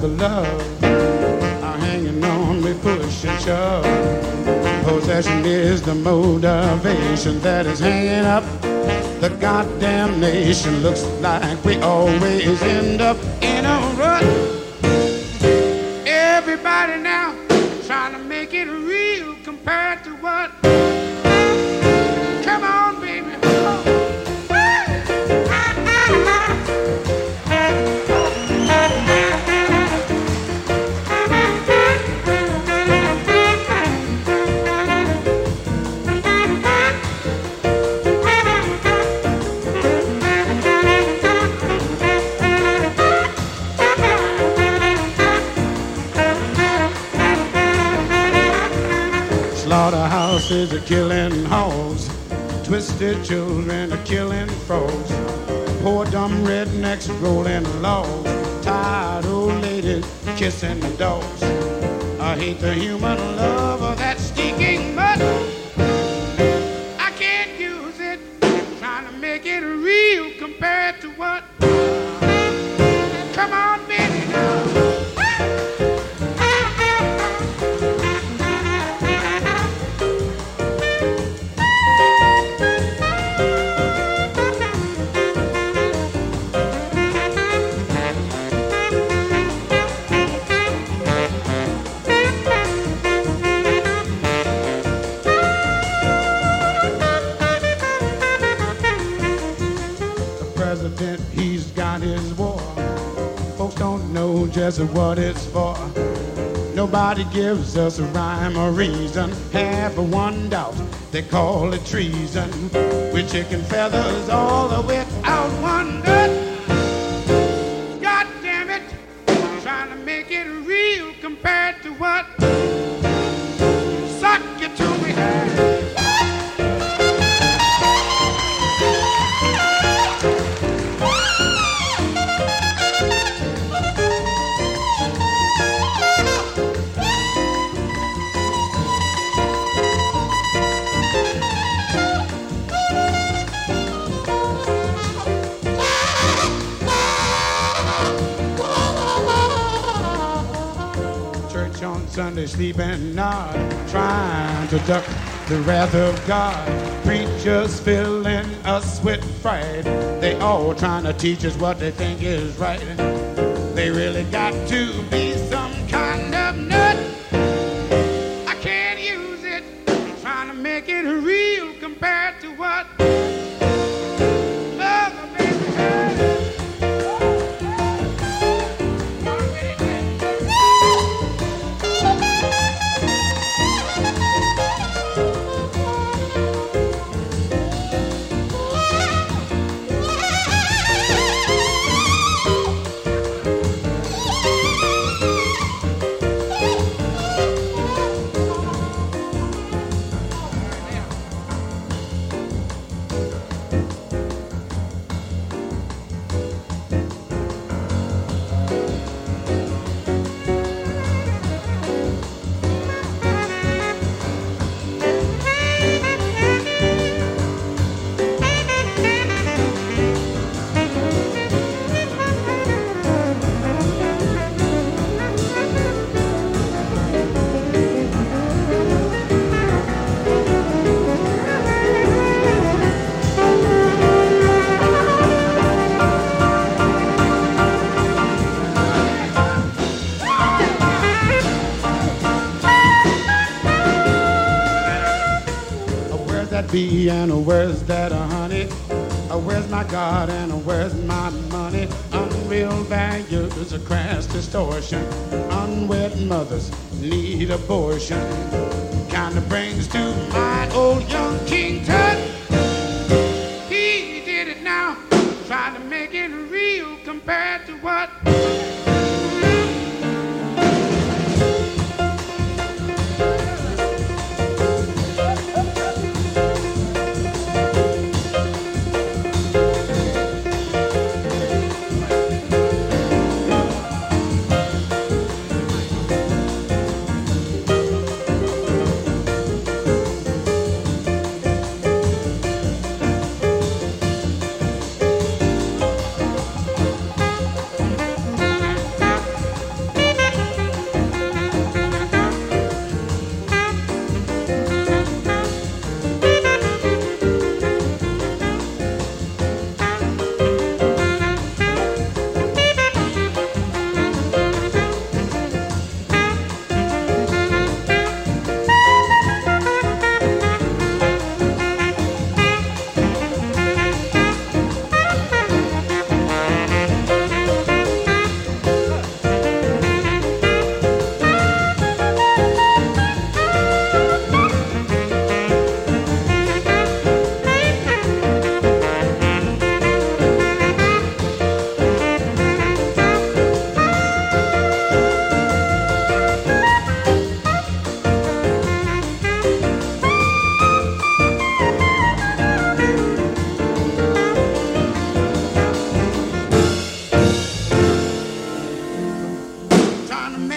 the love are hanging on we push and shove. Possession is the motivation that is hanging up the goddamn nation. Looks like we always end up in a rut. Everybody now trying to make it Are killing hogs. Twisted children are killing frogs. Poor dumb rednecks rolling logs. Tired old ladies kissing the dogs. I hate the human love of that stinking mud. I can't use it. Trying to make it real compared to what. What it's for. Nobody gives us a rhyme or reason. Half a one doubt, they call it treason. With chicken feathers all the way out one church sleep and nod, trying to duck the wrath of God. Preachers filling us with fright. They all trying to teach us what they think is right. They really got to be some And where's that uh, honey? Uh, Where's my God and uh, where's my money? Unreal values, a crass distortion. Unwed mothers need abortion. Kinda brings to mind old young King Tut. He did it now, trying to make it real compared to what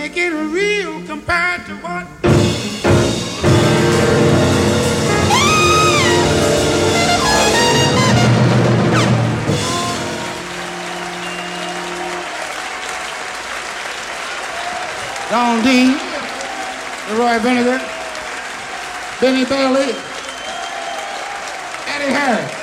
make it real compared to what Don Dean, Roy Vinnegar, Benny Bailey, Eddie Harris.